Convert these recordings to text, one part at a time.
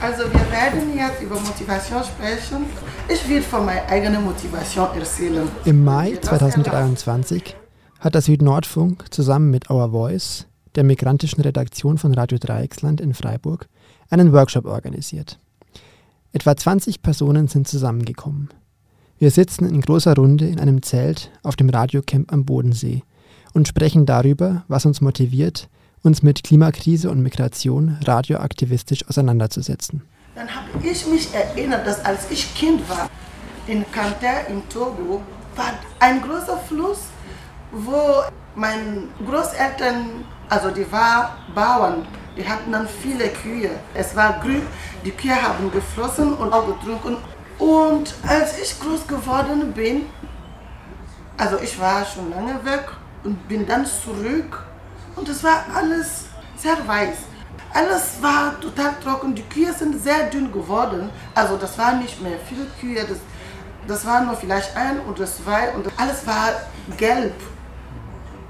Also wir werden jetzt über Motivation sprechen. Ich will von meiner eigenen Motivation erzählen. Im Mai 2023 hat der Südnordfunk zusammen mit Our Voice, der migrantischen Redaktion von Radio Dreiecksland in Freiburg, einen Workshop organisiert. Etwa 20 Personen sind zusammengekommen. Wir sitzen in großer Runde in einem Zelt auf dem Radiocamp am Bodensee und sprechen darüber, was uns motiviert, uns mit Klimakrise und Migration radioaktivistisch auseinanderzusetzen. Dann habe ich mich erinnert, dass als ich Kind war, in Kanter in Togo, war ein großer Fluss, wo meine Großeltern, also die waren Bauern, die hatten dann viele Kühe. Es war grün, die Kühe haben geflossen und auch getrunken. Und als ich groß geworden bin, also ich war schon lange weg und bin dann zurück und es war alles sehr weiß. Alles war total trocken, die Kühe sind sehr dünn geworden. Also das waren nicht mehr viele Kühe, das, das war nur vielleicht ein oder zwei und alles war gelb.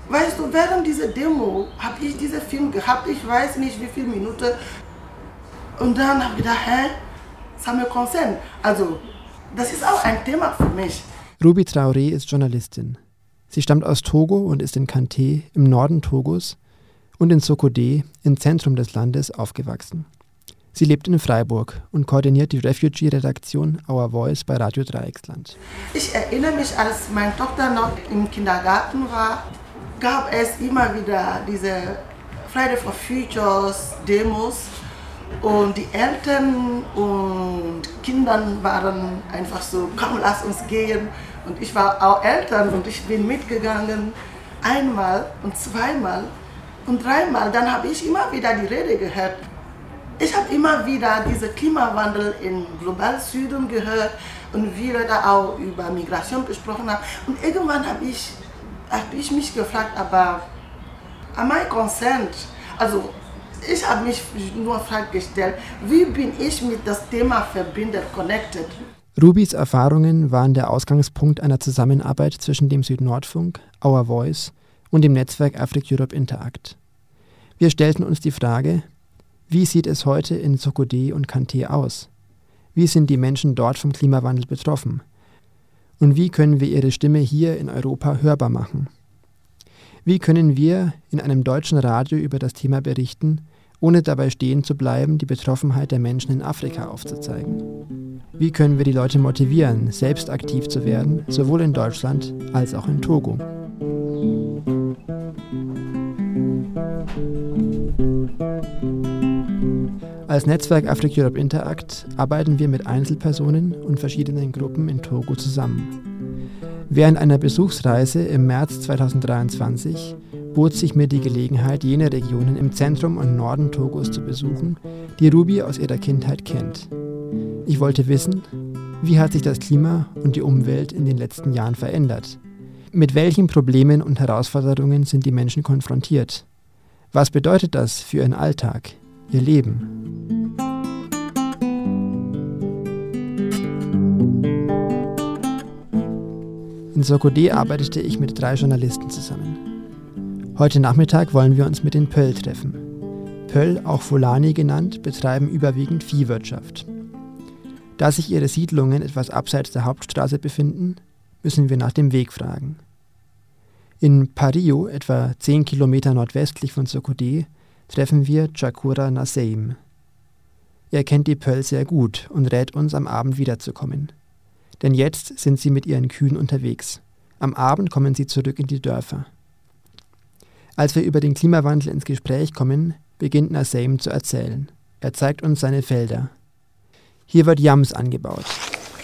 Weißt du, während dieser Demo habe ich diesen Film gehabt, ich weiß nicht wie viele Minuten. Und dann habe ich gedacht, hä, ça me concerne. Also, das ist auch ein Thema für mich. Ruby Traoré ist Journalistin. Sie stammt aus Togo und ist in Kanté im Norden Togos und in Sokodé im Zentrum des Landes aufgewachsen. Sie lebt in Freiburg und koordiniert die Refugee-Redaktion Our Voice bei Radio Dreiecksland. Ich erinnere mich, als meine Tochter noch im Kindergarten war, gab es immer wieder diese Friday for Futures Demos und die Eltern und Kinder waren einfach so, komm, lass uns gehen. Und ich war auch Eltern und ich bin mitgegangen, einmal und zweimal und dreimal. Dann habe ich immer wieder die Rede gehört. Ich habe immer wieder diesen Klimawandel im globalen Süden gehört und wir da auch über Migration gesprochen haben. Und irgendwann habe ich, hab ich mich gefragt, aber am I concerned? Also ich habe mich nur Frage gestellt, wie bin ich mit das Thema verbindet, connected? Rubis Erfahrungen waren der Ausgangspunkt einer Zusammenarbeit zwischen dem Südnordfunk, Our Voice und dem Netzwerk Afrik Europe Interact. Wir stellten uns die Frage, wie sieht es heute in Sokodé und Kanté aus? Wie sind die Menschen dort vom Klimawandel betroffen? Und wie können wir ihre Stimme hier in Europa hörbar machen? Wie können wir in einem deutschen Radio über das Thema berichten, ohne dabei stehen zu bleiben, die Betroffenheit der Menschen in Afrika aufzuzeigen? Wie können wir die Leute motivieren, selbst aktiv zu werden, sowohl in Deutschland als auch in Togo? Als Netzwerk Africa Europe Interact arbeiten wir mit Einzelpersonen und verschiedenen Gruppen in Togo zusammen. Während einer Besuchsreise im März 2023 bot sich mir die Gelegenheit, jene Regionen im Zentrum und Norden Togos zu besuchen, die Ruby aus ihrer Kindheit kennt. Ich wollte wissen, wie hat sich das Klima und die Umwelt in den letzten Jahren verändert? Mit welchen Problemen und Herausforderungen sind die Menschen konfrontiert? Was bedeutet das für ihren Alltag, ihr Leben? In Sokodé arbeitete ich mit drei Journalisten zusammen. Heute Nachmittag wollen wir uns mit den Pöll treffen. Pöll, auch Fulani genannt, betreiben überwiegend Viehwirtschaft. Da sich ihre Siedlungen etwas abseits der Hauptstraße befinden, müssen wir nach dem Weg fragen. In Pario, etwa 10 Kilometer nordwestlich von Sokodé, treffen wir Chakura Naseim. Er kennt die Pöll sehr gut und rät uns, am Abend wiederzukommen. Denn jetzt sind sie mit ihren Kühen unterwegs. Am Abend kommen sie zurück in die Dörfer. Als wir über den Klimawandel ins Gespräch kommen, beginnt Naseim zu erzählen. Er zeigt uns seine Felder. Hier wird Yams angebaut.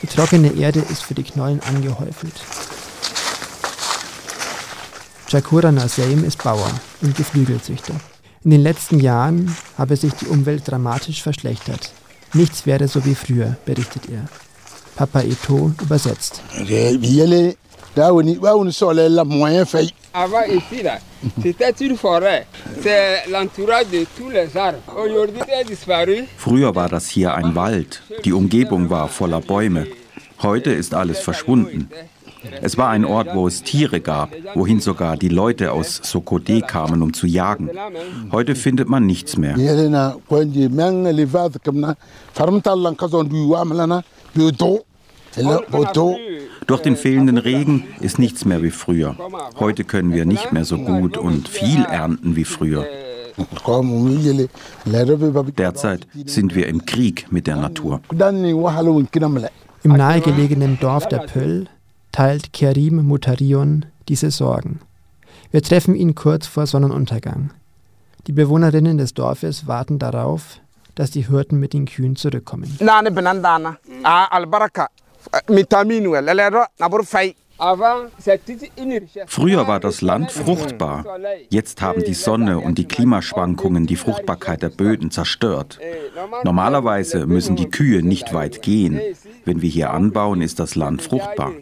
Die trockene Erde ist für die Knollen angehäufelt. Chakura Naseim ist Bauer und Geflügelzüchter. In den letzten Jahren habe sich die Umwelt dramatisch verschlechtert. Nichts wäre so wie früher, berichtet er. Papa Eto übersetzt. Avant ici, là, c'était une forêt. C'est l'entourage de tous les arbres. Aujourd'hui, c'est disparu. Früher war das hier ein Wald. Die Umgebung war voller Bäume. Heute ist alles verschwunden. Es war ein Ort, wo es Tiere gab, wohin sogar die Leute aus Sokode kamen, um zu jagen. Heute findet man nichts mehr. Durch den fehlenden Regen ist nichts mehr wie früher. Heute können wir nicht mehr so gut und viel ernten wie früher. Derzeit sind wir im Krieg mit der Natur. Im nahegelegenen Dorf der Pöll teilt Kerim Mutarion diese Sorgen. Wir treffen ihn kurz vor Sonnenuntergang. Die Bewohnerinnen des Dorfes warten darauf, dass die Hirten mit den Kühen zurückkommen. Früher war das Land fruchtbar. Jetzt haben die Sonne und die Klimaschwankungen die Fruchtbarkeit der Böden zerstört. Normalerweise müssen die Kühe nicht weit gehen. Wenn wir hier anbauen, ist das Land fruchtbar.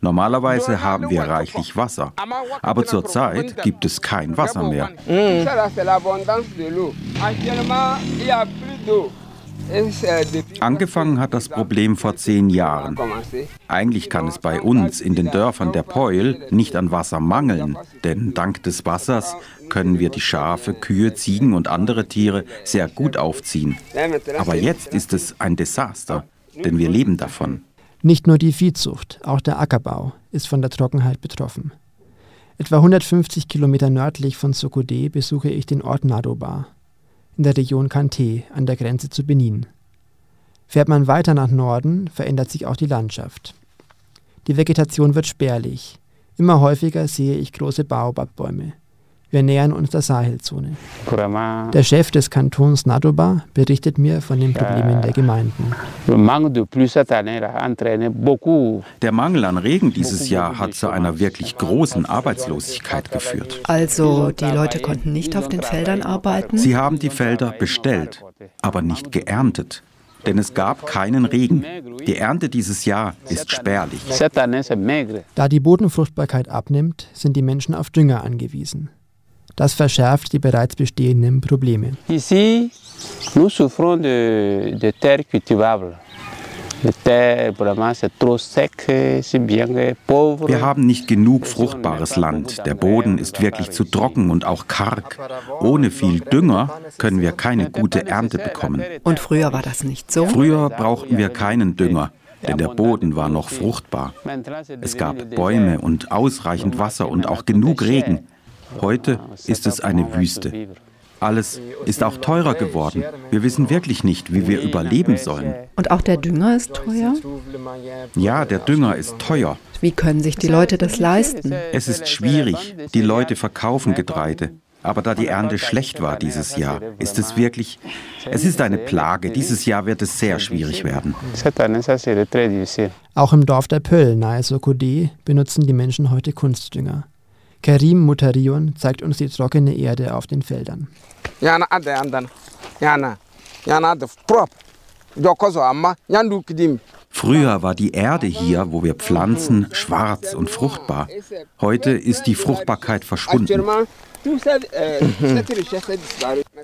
Normalerweise haben wir reichlich Wasser, aber zurzeit gibt es kein Wasser mehr. Angefangen hat das Problem vor zehn Jahren. Eigentlich kann es bei uns in den Dörfern der Peul nicht an Wasser mangeln, denn dank des Wassers können wir die Schafe, Kühe, Ziegen und andere Tiere sehr gut aufziehen. Aber jetzt ist es ein Desaster, denn wir leben davon. Nicht nur die Viehzucht, auch der Ackerbau ist von der Trockenheit betroffen. Etwa 150 Kilometer nördlich von Sokode besuche ich den Ort Nadoba in der Region Kante an der Grenze zu Benin. Fährt man weiter nach Norden, verändert sich auch die Landschaft. Die Vegetation wird spärlich. Immer häufiger sehe ich große Baobabbäume. Wir nähern uns der Sahelzone. Der Chef des Kantons Nadoba berichtet mir von den Problemen der Gemeinden. Der Mangel an Regen dieses Jahr hat zu einer wirklich großen Arbeitslosigkeit geführt. Also die Leute konnten nicht auf den Feldern arbeiten? Sie haben die Felder bestellt, aber nicht geerntet. Denn es gab keinen Regen. Die Ernte dieses Jahr ist spärlich. Da die Bodenfruchtbarkeit abnimmt, sind die Menschen auf Dünger angewiesen. Das verschärft die bereits bestehenden Probleme. Ici, nous souffrons de, de terre cultivable. Wir haben nicht genug fruchtbares Land. Der Boden ist wirklich zu trocken und auch karg. Ohne viel Dünger können wir keine gute Ernte bekommen. Und früher war das nicht so? Früher brauchten wir keinen Dünger denn der Boden war noch fruchtbar. Es gab Bäume und ausreichend Wasser und auch genug Regen. Heute ist es eine Wüste. Alles ist auch teurer geworden. Wir wissen wirklich nicht, wie wir überleben sollen. Und auch der Dünger ist teuer? Ja, der Dünger ist teuer. Wie können sich die Leute das leisten? Es ist schwierig. Die Leute verkaufen Getreide. Aber da die Ernte schlecht war dieses Jahr, ist es wirklich, es ist eine Plage. Dieses Jahr wird es sehr schwierig werden. Auch im Dorf der Pöll nahe Sokode benutzen die Menschen heute Kunstdünger. Karim Mutarion zeigt uns die trockene Erde auf den Feldern. Früher war die Erde hier, wo wir pflanzen, schwarz und fruchtbar. Heute ist die Fruchtbarkeit verschwunden.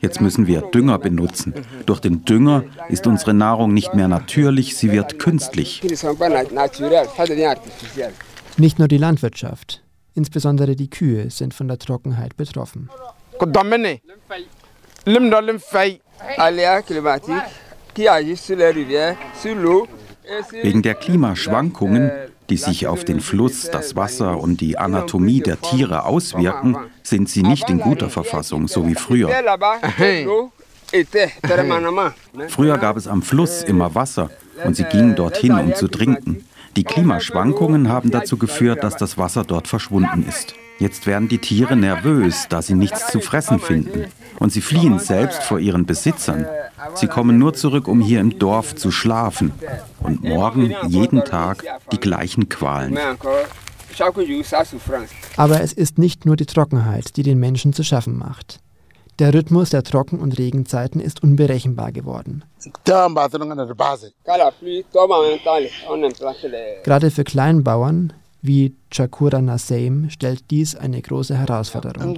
Jetzt müssen wir Dünger benutzen. Durch den Dünger ist unsere Nahrung nicht mehr natürlich, sie wird künstlich. Nicht nur die Landwirtschaft. Insbesondere die Kühe sind von der Trockenheit betroffen. Wegen der Klimaschwankungen, die sich auf den Fluss, das Wasser und die Anatomie der Tiere auswirken, sind sie nicht in guter Verfassung, so wie früher. Früher gab es am Fluss immer Wasser und sie gingen dorthin, um zu trinken. Die Klimaschwankungen haben dazu geführt, dass das Wasser dort verschwunden ist. Jetzt werden die Tiere nervös, da sie nichts zu fressen finden. Und sie fliehen selbst vor ihren Besitzern. Sie kommen nur zurück, um hier im Dorf zu schlafen. Und morgen, jeden Tag, die gleichen Qualen. Aber es ist nicht nur die Trockenheit, die den Menschen zu schaffen macht. Der Rhythmus der Trocken- und Regenzeiten ist unberechenbar geworden. Gerade für Kleinbauern wie Chakura Nasseim stellt dies eine große Herausforderung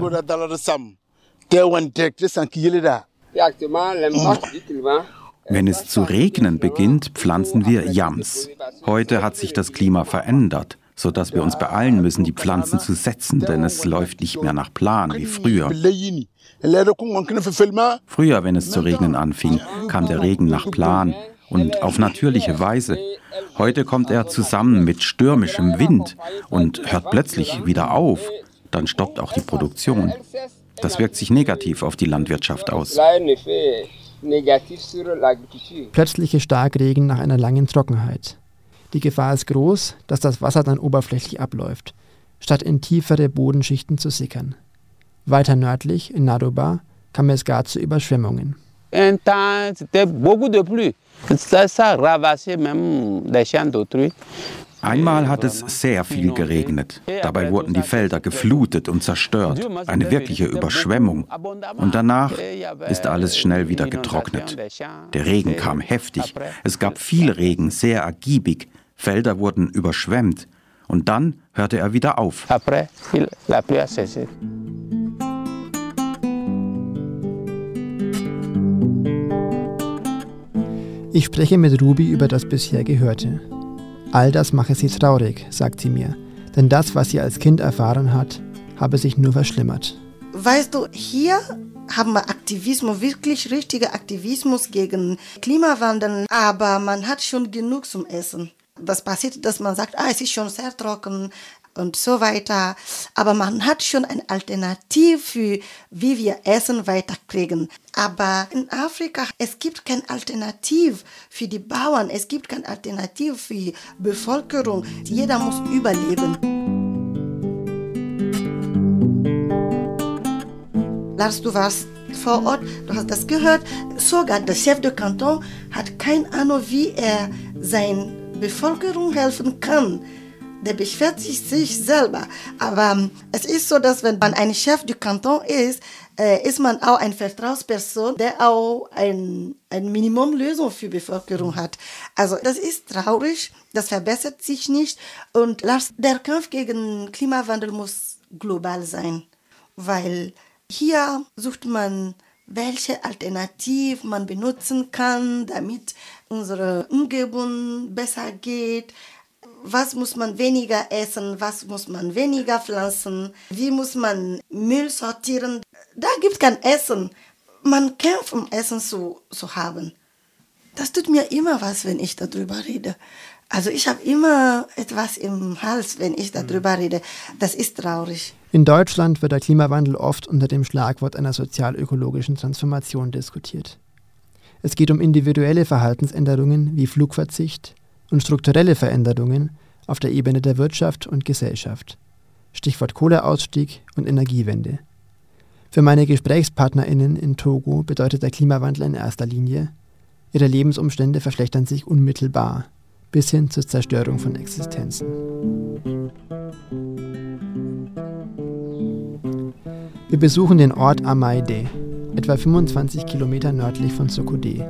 dar. Wenn es zu regnen beginnt, pflanzen wir Yams. Heute hat sich das Klima verändert. Sodass wir uns beeilen müssen, die Pflanzen zu setzen, denn es läuft nicht mehr nach Plan wie früher. Früher, wenn es zu regnen anfing, kam der Regen nach Plan und auf natürliche Weise. Heute kommt er zusammen mit stürmischem Wind und hört plötzlich wieder auf. Dann stoppt auch die Produktion. Das wirkt sich negativ auf die Landwirtschaft aus. Plötzliche Starkregen nach einer langen Trockenheit. Die Gefahr ist groß, dass das Wasser dann oberflächlich abläuft, statt in tiefere Bodenschichten zu sickern. Weiter nördlich, in Nadoba, kam es gar zu Überschwemmungen. Einmal hat es sehr viel geregnet. Dabei wurden die Felder geflutet und zerstört. Eine wirkliche Überschwemmung. Und danach ist alles schnell wieder getrocknet. Der Regen kam heftig. Es gab viel Regen, sehr ergiebig. Felder wurden überschwemmt. Und dann hörte er wieder auf. Ich spreche mit Ruby über das bisher Gehörte. All das mache sie traurig, sagt sie mir, denn das, was sie als Kind erfahren hat, habe sich nur verschlimmert. Weißt du, hier haben wir Aktivismus, wirklich richtiger Aktivismus gegen Klimawandel, aber man hat schon genug zum Essen. Das passiert, dass man sagt, ah, es ist schon sehr trocken, und so weiter. Aber man hat schon eine Alternative für, wie wir Essen weiterkriegen. Aber in Afrika, es gibt keine Alternative für die Bauern, es gibt keine Alternative für die Bevölkerung. Jeder muss überleben. Lars, du warst vor Ort, du hast das gehört. Sogar der Chef de Canton hat keine Ahnung, wie er seiner Bevölkerung helfen kann der beschwert sich, selber. Aber ähm, es ist so, dass wenn man ein Chef du Kanton ist, äh, ist man auch eine Vertrauensperson, der auch ein, ein Minimumlösung für die Bevölkerung hat. Also das ist traurig, das verbessert sich nicht. Und der Kampf gegen Klimawandel muss global sein, weil hier sucht man welche Alternative man benutzen kann, damit unsere Umgebung besser geht was muss man weniger essen, was muss man weniger pflanzen, wie muss man Müll sortieren. Da gibt es kein Essen. Man kämpft, um Essen zu, zu haben. Das tut mir immer was, wenn ich darüber rede. Also ich habe immer etwas im Hals, wenn ich darüber mhm. rede. Das ist traurig. In Deutschland wird der Klimawandel oft unter dem Schlagwort einer sozial-ökologischen Transformation diskutiert. Es geht um individuelle Verhaltensänderungen wie Flugverzicht, und strukturelle Veränderungen auf der Ebene der Wirtschaft und Gesellschaft. Stichwort Kohleausstieg und Energiewende. Für meine GesprächspartnerInnen in Togo bedeutet der Klimawandel in erster Linie, ihre Lebensumstände verschlechtern sich unmittelbar bis hin zur Zerstörung von Existenzen. Wir besuchen den Ort Amaide, etwa 25 Kilometer nördlich von Sokodé.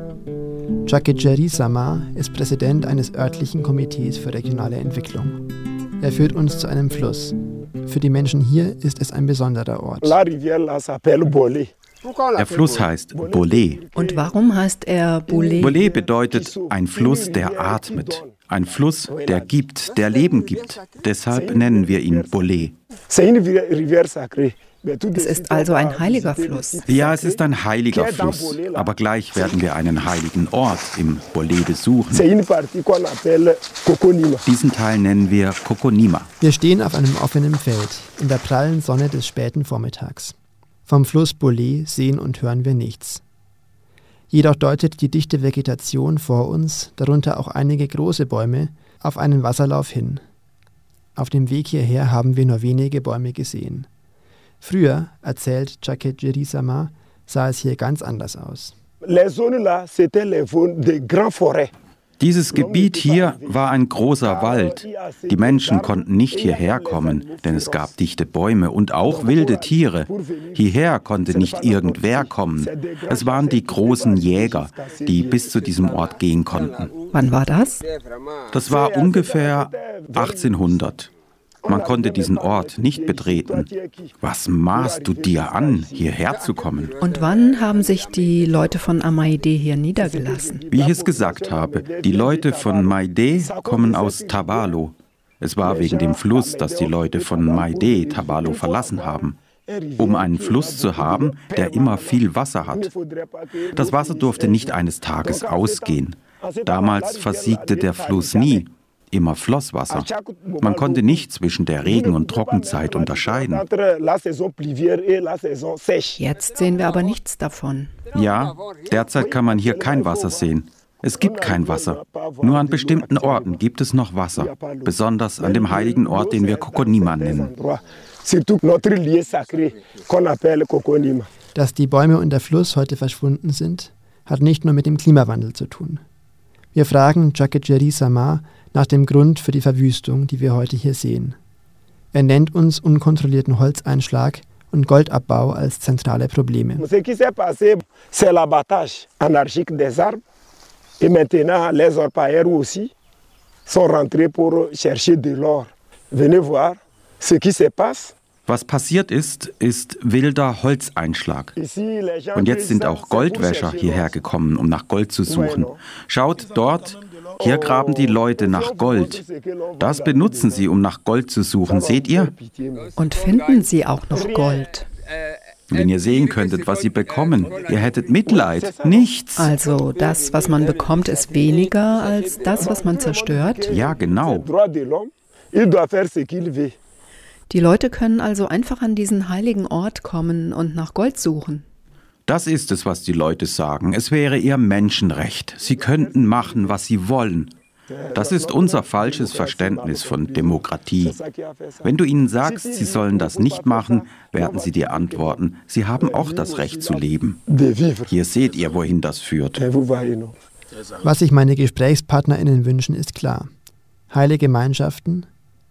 Chakejeri Sama ist Präsident eines örtlichen Komitees für regionale Entwicklung. Er führt uns zu einem Fluss. Für die Menschen hier ist es ein besonderer Ort. Der Fluss heißt Bolé. Und warum heißt er Bolé? Bolé bedeutet ein Fluss, der atmet. Ein Fluss, der gibt, der Leben gibt. Deshalb nennen wir ihn Bolé. Es ist also ein heiliger Fluss. Ja, es ist ein heiliger Fluss. Aber gleich werden wir einen heiligen Ort im Bolé besuchen. Diesen Teil nennen wir Kokonima. Wir stehen auf einem offenen Feld in der prallen Sonne des späten Vormittags. Vom Fluss Bolé sehen und hören wir nichts. Jedoch deutet die dichte Vegetation vor uns, darunter auch einige große Bäume, auf einen Wasserlauf hin. Auf dem Weg hierher haben wir nur wenige Bäume gesehen. Früher, erzählt Jacket Jerisama, sah es hier ganz anders aus. Dieses Gebiet hier war ein großer Wald. Die Menschen konnten nicht hierher kommen, denn es gab dichte Bäume und auch wilde Tiere. Hierher konnte nicht irgendwer kommen. Es waren die großen Jäger, die bis zu diesem Ort gehen konnten. Wann war das? Das war ungefähr 1800. Man konnte diesen Ort nicht betreten. Was maßt du dir an, hierher zu kommen? Und wann haben sich die Leute von Amaide hier niedergelassen? Wie ich es gesagt habe, die Leute von Maide kommen aus Tabalo. Es war wegen dem Fluss, dass die Leute von Maide Tabalo verlassen haben. Um einen Fluss zu haben, der immer viel Wasser hat. Das Wasser durfte nicht eines Tages ausgehen. Damals versiegte der Fluss nie, immer floss Wasser. Man konnte nicht zwischen der Regen- und Trockenzeit unterscheiden. Jetzt sehen wir aber nichts davon. Ja, derzeit kann man hier kein Wasser sehen. Es gibt kein Wasser. Nur an bestimmten Orten gibt es noch Wasser, besonders an dem heiligen Ort, den wir Kokonima nennen. Dass die Bäume und der Fluss heute verschwunden sind, hat nicht nur mit dem Klimawandel zu tun. Wir fragen Chakejeri Samar nach dem Grund für die Verwüstung, die wir heute hier sehen. Er nennt uns unkontrollierten Holzeinschlag und Goldabbau als zentrale Probleme. Ce qui s'est passé, c'est l'abattage anarchique des arbres. Et maintenant, les orpailleurs aussi sont rentrés pour chercher de l'or. Venez voir ce qui se passe. Was passiert ist, ist wilder Holzeinschlag. Und jetzt sind auch Goldwäscher hierher gekommen, um nach Gold zu suchen. Schaut dort, hier graben die Leute nach Gold. Das benutzen sie, um nach Gold zu suchen. Seht ihr? Und finden sie auch noch Gold. Wenn ihr sehen könntet, was sie bekommen, ihr hättet Mitleid. Nichts. Also das, was man bekommt, ist weniger als das, was man zerstört? Ja, genau. Die Leute können also einfach an diesen heiligen Ort kommen und nach Gold suchen. Das ist es, was die Leute sagen. Es wäre ihr Menschenrecht. Sie könnten machen, was sie wollen. Das ist unser falsches Verständnis von Demokratie. Wenn du ihnen sagst, sie sollen das nicht machen, werden sie dir antworten, sie haben auch das Recht zu leben. Hier seht ihr, wohin das führt. Was sich meine GesprächspartnerInnen wünschen, ist klar. Heile Gemeinschaften,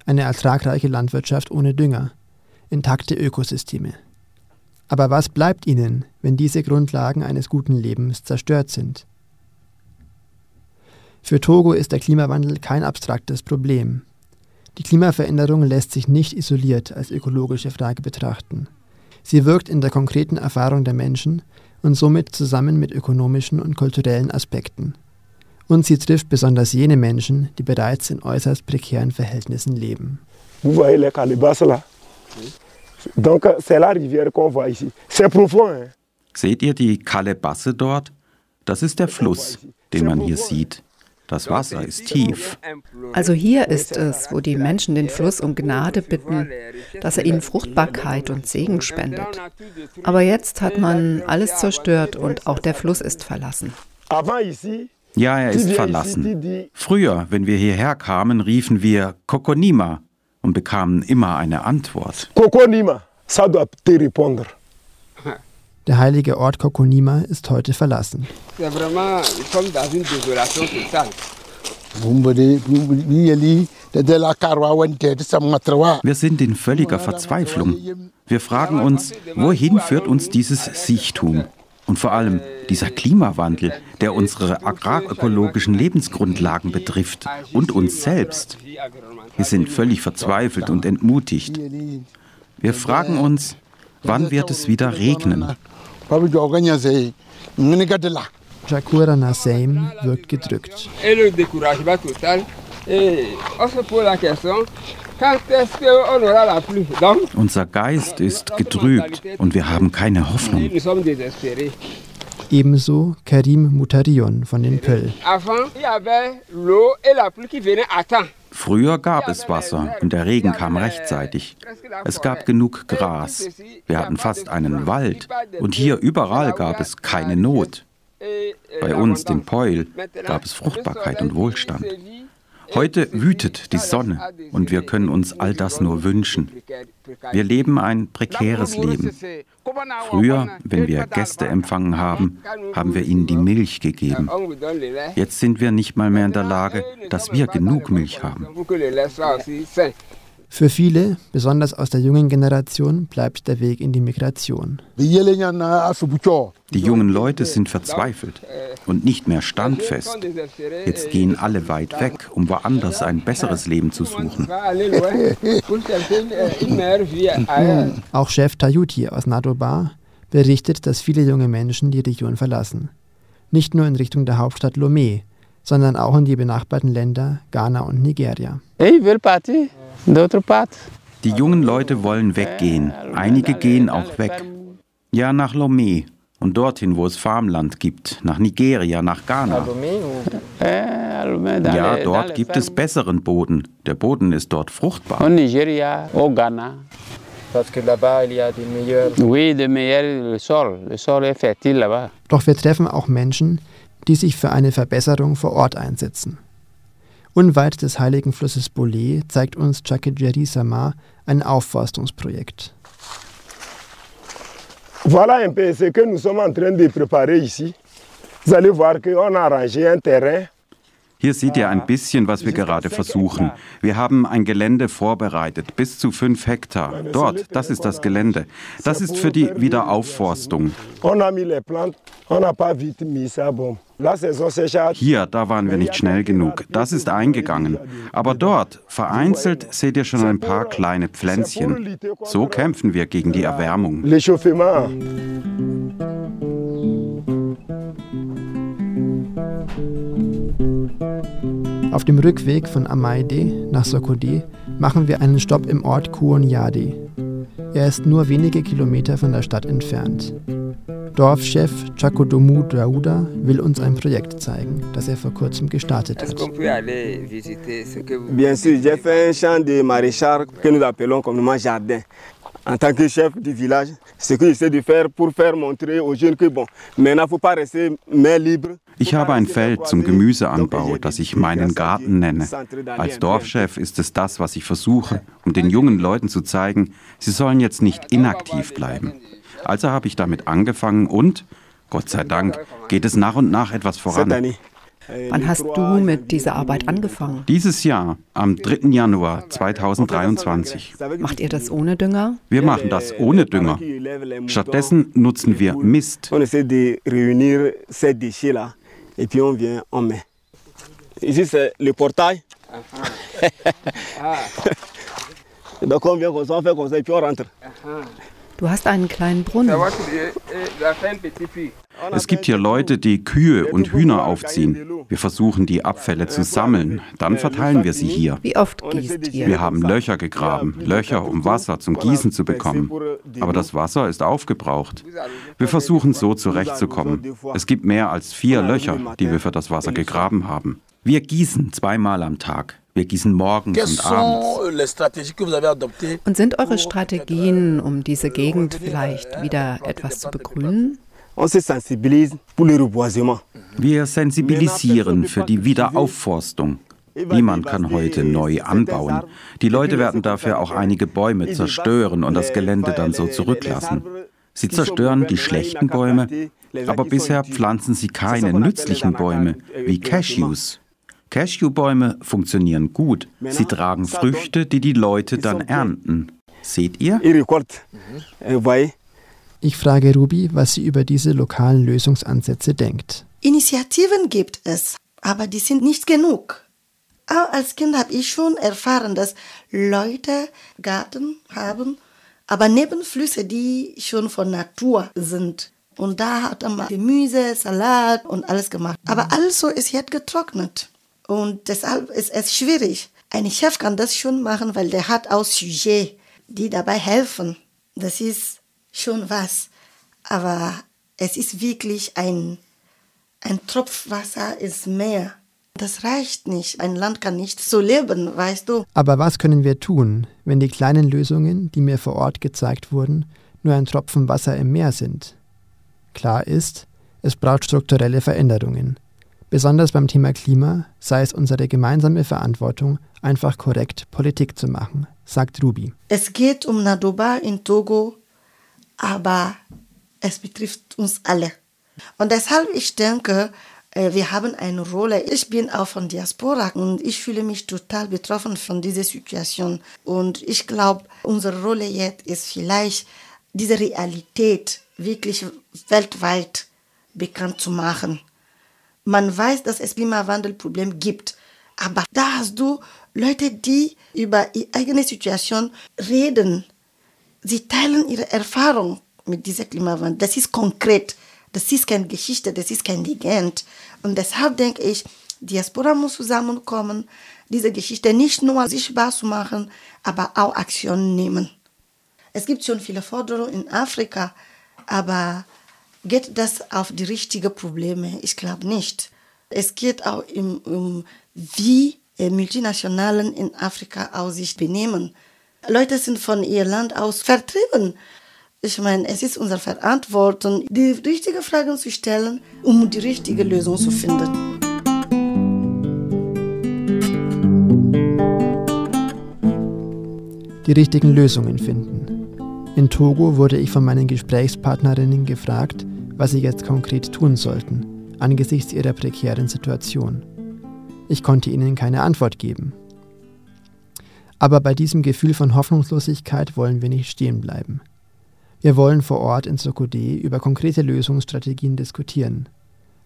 eine ertragreiche Landwirtschaft ohne Dünger, intakte Ökosysteme. Aber was bleibt ihnen, wenn diese Grundlagen eines guten Lebens zerstört sind? Für Togo ist der Klimawandel kein abstraktes Problem. Die Klimaveränderung lässt sich nicht isoliert als ökologische Frage betrachten. Sie wirkt in der konkreten Erfahrung der Menschen und somit zusammen mit ökonomischen und kulturellen Aspekten. Und sie trifft besonders jene Menschen, die bereits in äußerst prekären Verhältnissen leben. Vous voyez les calebasses là Donc c'est la rivière qu'on voit ici. C'est profond. Hein? Seht ihr die Kalebasse dort? Das ist der Fluss, den man hier sieht. Das Wasser ist tief. Also hier ist es, wo die Menschen den Fluss um Gnade bitten, dass er ihnen Fruchtbarkeit und Segen spendet. Aber jetzt hat man alles zerstört und auch der Fluss ist verlassen. Ja, er ist verlassen. Früher, wenn wir hierher kamen, riefen wir Kokonima und bekamen immer eine Antwort. Kokonima. Der heilige Ort Kokonima ist heute verlassen. Wir sind in völliger Verzweiflung. Wir fragen uns, wohin führt uns dieses Siechtum? Und vor allem dieser Klimawandel, der unsere agrarökologischen Lebensgrundlagen betrifft und uns selbst. Wir sind völlig verzweifelt und entmutigt. Wir fragen uns, wann wird es wieder regnen? Jakura Nasseim wirkt gedrückt. Unser Geist ist getrübt und wir haben keine Hoffnung. Ebenso Karim Mutarion von den Pöll. Früher gab es Wasser und der Regen kam rechtzeitig. Es gab genug Gras. Wir hatten fast einen Wald und hier überall gab es keine Not. Bei uns, dem Peul, gab es Fruchtbarkeit und Wohlstand. Heute wütet die Sonne und wir können uns all das nur wünschen. Wir leben ein prekäres Leben. Früher, wenn wir Gäste empfangen haben, haben wir ihnen die Milch gegeben. Jetzt sind wir nicht mal mehr in der Lage, dass wir genug Milch haben. Für viele, besonders aus der jungen Generation, bleibt der Weg in die Migration. Die jungen Leute sind verzweifelt und nicht mehr standfest. Jetzt gehen alle weit weg, um woanders ein besseres Leben zu suchen. Auch Chef Tayuti aus Nadobar berichtet, dass viele junge Menschen die Region verlassen. Nicht nur in Richtung der Hauptstadt Lomé, sondern auch in die benachbarten Länder Ghana und Nigeria. Die jungen Leute wollen weggehen. Einige gehen auch weg. Ja, nach Lomé und dorthin, wo es Farmland gibt, nach Nigeria, nach Ghana. Ja, dort gibt es besseren Boden. Der Boden ist dort fruchtbar. Doch wir treffen auch Menschen, die sich für eine Verbesserung vor Ort einsetzen. Unweit des heiligen Flusses Bolé zeigt uns Chakejeri Sama ein Aufforstungsprojekt. Voilà un peu ce que nous sommes en train de préparer ici. Vous allez voir qu'on a arrangé un terrain Hier seht ihr ein bisschen, was wir gerade versuchen. Wir haben ein Gelände vorbereitet, bis zu fünf Hektar. Dort, das ist das Gelände. Das ist für die Wiederaufforstung. Hier, da waren wir nicht schnell genug. Das ist eingegangen. Aber dort, vereinzelt, seht ihr schon ein paar kleine Pflänzchen. So kämpfen wir gegen die Erwärmung. Auf dem Rückweg von Amaide nach Sokode machen wir einen Stopp im Ort Kuonyade. Er ist nur wenige Kilometer von der Stadt entfernt. Dorfchef Chakodomu Dauda will uns ein Projekt zeigen, das er vor kurzem gestartet hat. Bien sûr, j'ai fait un champ de maraîchage que nous appelons communément jardin. En tant que chef du village, ce que j'essaie de faire pour faire montrer aux jeunes que bon, maintenant, faut pas rester main libre. Ich habe ein Feld zum Gemüseanbau, das ich meinen Garten nenne. Als Dorfchef ist es das, was ich versuche, um den jungen Leuten zu zeigen, sie sollen jetzt nicht inaktiv bleiben. Also habe ich damit angefangen und, Gott sei Dank, geht es nach und nach etwas voran. Wann hast du mit dieser Arbeit angefangen? Dieses Jahr, am 3. Januar 2023. Macht ihr das ohne Dünger? Wir machen das ohne Dünger. Stattdessen nutzen wir Mist. Le portail. Donc on vient comme ça, on fait comme ça et puis on rentre. Du hast einen kleinen Brunnen. Es gibt hier Leute, die Kühe und Hühner aufziehen. Wir versuchen, die Abfälle zu sammeln. Dann verteilen wir sie hier. Wie oft gießt ihr? Wir haben Löcher gegraben, Löcher, um Wasser zum Gießen zu bekommen. Aber das Wasser ist aufgebraucht. Wir versuchen so zurechtzukommen. Es gibt mehr als vier Löcher, die wir für das Wasser gegraben haben. Wir gießen zweimal am Tag. Wir gießen morgens und abends. Und sind eure Strategien, um diese Gegend vielleicht wieder etwas zu begrünen? Wir sensibilisieren für die Wiederaufforstung. Niemand kann heute neu anbauen. Die Leute werden dafür auch einige Bäume zerstören und das Gelände dann so zurücklassen. Sie zerstören die schlechten Bäume, aber bisher pflanzen sie keine nützlichen Bäume wie Cashews. Cashewbäume funktionieren gut. Sie tragen Früchte, die die Leute dann ernten. Seht ihr? Ich frage Ruby, was sie über diese lokalen Lösungsansätze denkt. Initiativen gibt es, aber die sind nicht genug. Auch als Kind habe ich schon erfahren, dass Leute Garten haben, aber Nebenflüsse, die schon von Natur sind. Und da hat man Gemüse, Salat und alles gemacht. Aber alles so ist jetzt getrocknet. Und deshalb ist es schwierig. Ein Chef kann das schon machen, weil der hat auch Sujet, die dabei helfen. Das ist schon was. Aber es ist wirklich ein, ein Tropf Wasser ist mehr. Das reicht nicht. Ein Land kann nicht so leben, weißt du. Aber was können wir tun, wenn die kleinen Lösungen, die mir vor Ort gezeigt wurden, nur ein Tropfen Wasser im Meer sind? Klar ist, es braucht strukturelle Veränderungen. Besonders beim Thema Klima sei es unsere gemeinsame Verantwortung, einfach korrekt Politik zu machen, sagt Ruby. Es geht um Nadoba in Togo, aber es betrifft uns alle. Und deshalb ich denke, wir haben eine Rolle. Ich bin auch von Diaspora und ich fühle mich total betroffen von dieser Situation. Und ich glaube, unsere Rolle jetzt ist vielleicht, diese Realität wirklich weltweit bekannt zu machen. Man weiß, dass es Klimawandelproblem gibt. Aber da hast du Leute, die über ihre eigene Situation reden. Sie teilen ihre Erfahrung mit diesem Klimawandel. Das ist konkret. Das ist keine Geschichte, das ist kein Legend. Und deshalb denke ich, Diaspora muss zusammenkommen, diese Geschichte nicht nur sichtbar zu machen, aber auch Aktionen nehmen. Es gibt schon viele Forderungen in Afrika, aber geht das auf die richtigen Probleme? Ich glaube nicht. Es geht auch um, um wie äh, Multinationalen in Afrika auch sich benehmen. Leute sind von ihr Land aus vertrieben. Ich meine, es ist unsere Verantwortung, die richtigen Fragen zu stellen, um die richtige Lösung zu finden. Die richtigen Lösungen finden. In Togo wurde ich von meinen Gesprächspartnerinnen gefragt, was sie jetzt konkret tun sollten, angesichts ihrer prekären Situation. Ich konnte ihnen keine Antwort geben. Aber bei diesem Gefühl von Hoffnungslosigkeit wollen wir nicht stehen bleiben. Wir wollen vor Ort in Sokodé über konkrete Lösungsstrategien diskutieren.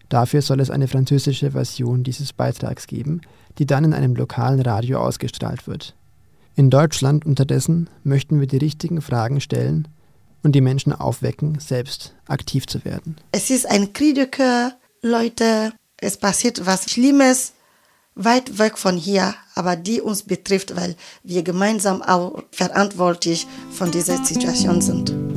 Dafür soll es eine französische Version dieses Beitrags geben, die dann in einem lokalen Radio ausgestrahlt wird. In Deutschland unterdessen möchten wir die richtigen Fragen stellen und die Menschen aufwecken, selbst aktiv zu werden. Es ist ein Kritiker, Leute, es passiert was Schlimmes, weit weg von hier, aber die uns betrifft, weil wir gemeinsam auch verantwortlich von dieser Situation sind.